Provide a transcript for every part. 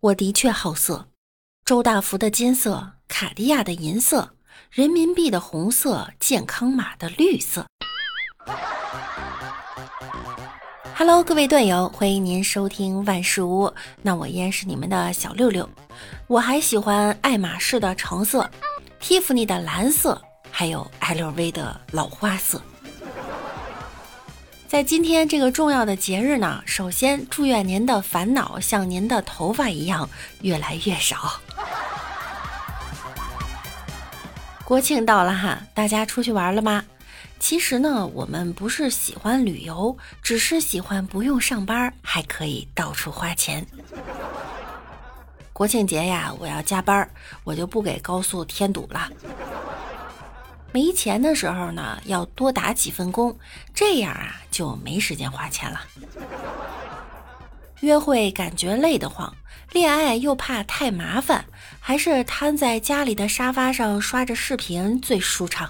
我的确好色，周大福的金色，卡地亚的银色，人民币的红色，健康码的绿色。Hello，各位队友，欢迎您收听万事屋。那我依然是你们的小六六。我还喜欢爱马仕的橙色，Tiffany 的蓝色，还有 LV 的老花色。在今天这个重要的节日呢，首先祝愿您的烦恼像您的头发一样越来越少。国庆到了哈，大家出去玩了吗？其实呢，我们不是喜欢旅游，只是喜欢不用上班，还可以到处花钱。国庆节呀，我要加班，我就不给高速添堵了。没钱的时候呢，要多打几份工，这样啊就没时间花钱了。约会感觉累得慌，恋爱又怕太麻烦，还是瘫在家里的沙发上刷着视频最舒畅。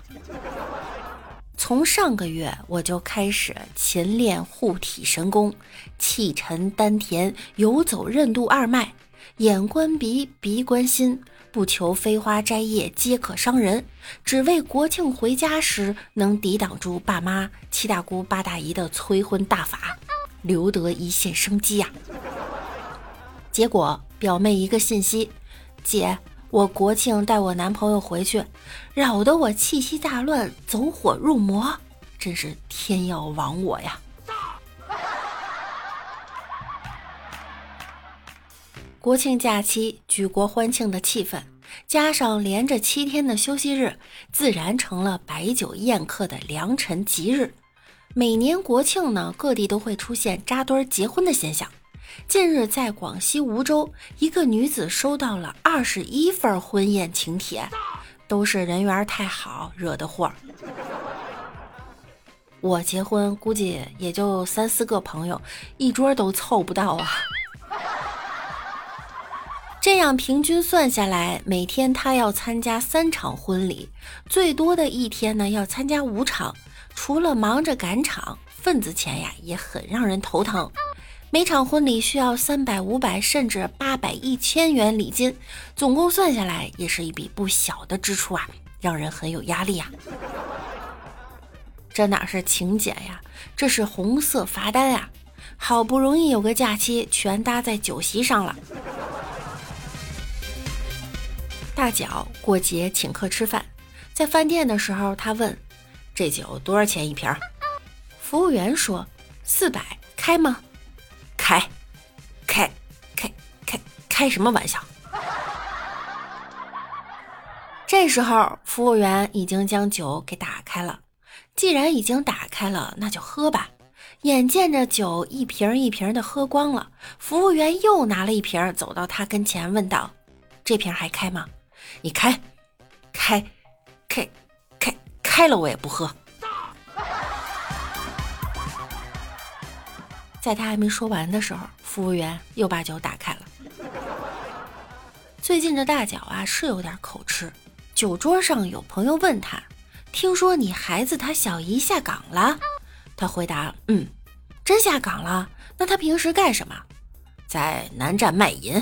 从上个月我就开始勤练护体神功，气沉丹田，游走任督二脉，眼观鼻，鼻观心。不求飞花摘叶皆可伤人，只为国庆回家时能抵挡住爸妈、七大姑八大姨的催婚大法，留得一线生机呀。结果表妹一个信息：“姐，我国庆带我男朋友回去，扰得我气息大乱，走火入魔，真是天要亡我呀！”国庆假期，举国欢庆的气氛，加上连着七天的休息日，自然成了摆酒宴客的良辰吉日。每年国庆呢，各地都会出现扎堆结婚的现象。近日，在广西梧州，一个女子收到了二十一份婚宴请帖，都是人缘太好惹的祸。我结婚估计也就三四个朋友，一桌都凑不到啊。这样平均算下来，每天他要参加三场婚礼，最多的一天呢要参加五场。除了忙着赶场，份子钱呀也很让人头疼。每场婚礼需要三百、五百，甚至八百、一千元礼金，总共算下来也是一笔不小的支出啊，让人很有压力呀。这哪是请柬呀，这是红色罚单啊！好不容易有个假期，全搭在酒席上了。大脚过节请客吃饭，在饭店的时候，他问：“这酒多少钱一瓶？”服务员说：“四百，开吗？”“开，开，开，开，开什么玩笑？”这时候，服务员已经将酒给打开了。既然已经打开了，那就喝吧。眼见着酒一瓶一瓶的喝光了，服务员又拿了一瓶，走到他跟前问道：“这瓶还开吗？”你开，开，开，开，开了我也不喝。在他还没说完的时候，服务员又把酒打开了。最近这大脚啊是有点口吃。酒桌上有朋友问他：“听说你孩子他小姨下岗了？”他回答：“嗯，真下岗了。那他平时干什么？在南站卖淫，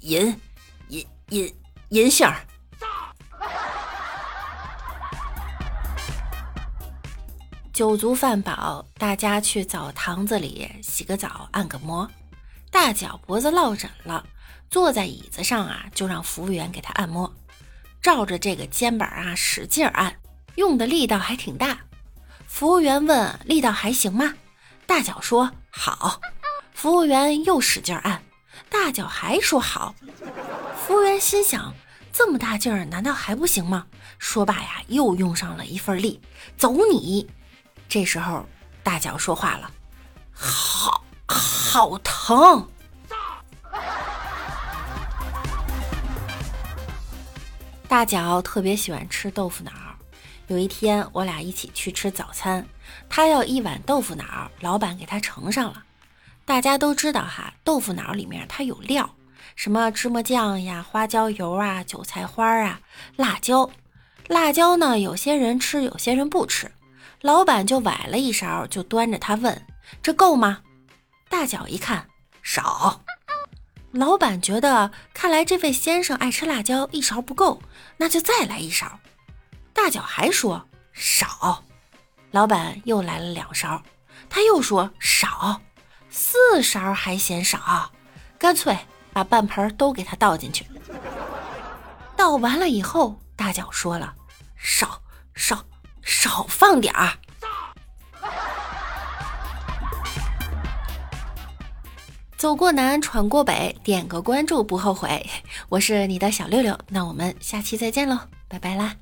淫，淫，淫。”银杏儿，酒足饭饱，大家去澡堂子里洗个澡，按个摩。大脚脖子落枕了，坐在椅子上啊，就让服务员给他按摩，照着这个肩膀啊使劲按，用的力道还挺大。服务员问：“力道还行吗？”大脚说：“好。”服务员又使劲按，大脚还说：“好。”服务员心想。这么大劲儿，难道还不行吗？说罢呀，又用上了一份力，走你！这时候大脚说话了：“好好疼。”大脚特别喜欢吃豆腐脑。有一天，我俩一起去吃早餐，他要一碗豆腐脑，老板给他盛上了。大家都知道哈，豆腐脑里面它有料。什么芝麻酱呀、花椒油啊、韭菜花啊、辣椒，辣椒呢？有些人吃，有些人不吃。老板就崴了一勺，就端着他问：“这够吗？”大脚一看，少。老板觉得，看来这位先生爱吃辣椒，一勺不够，那就再来一勺。大脚还说少，老板又来了两勺，他又说少，四勺还嫌少，干脆把半盆都给他倒进去。倒完了以后，大脚说了少少少放点儿。走过南，闯过北，点个关注不后悔。我是你的小六六，那我们下期再见喽，拜拜啦。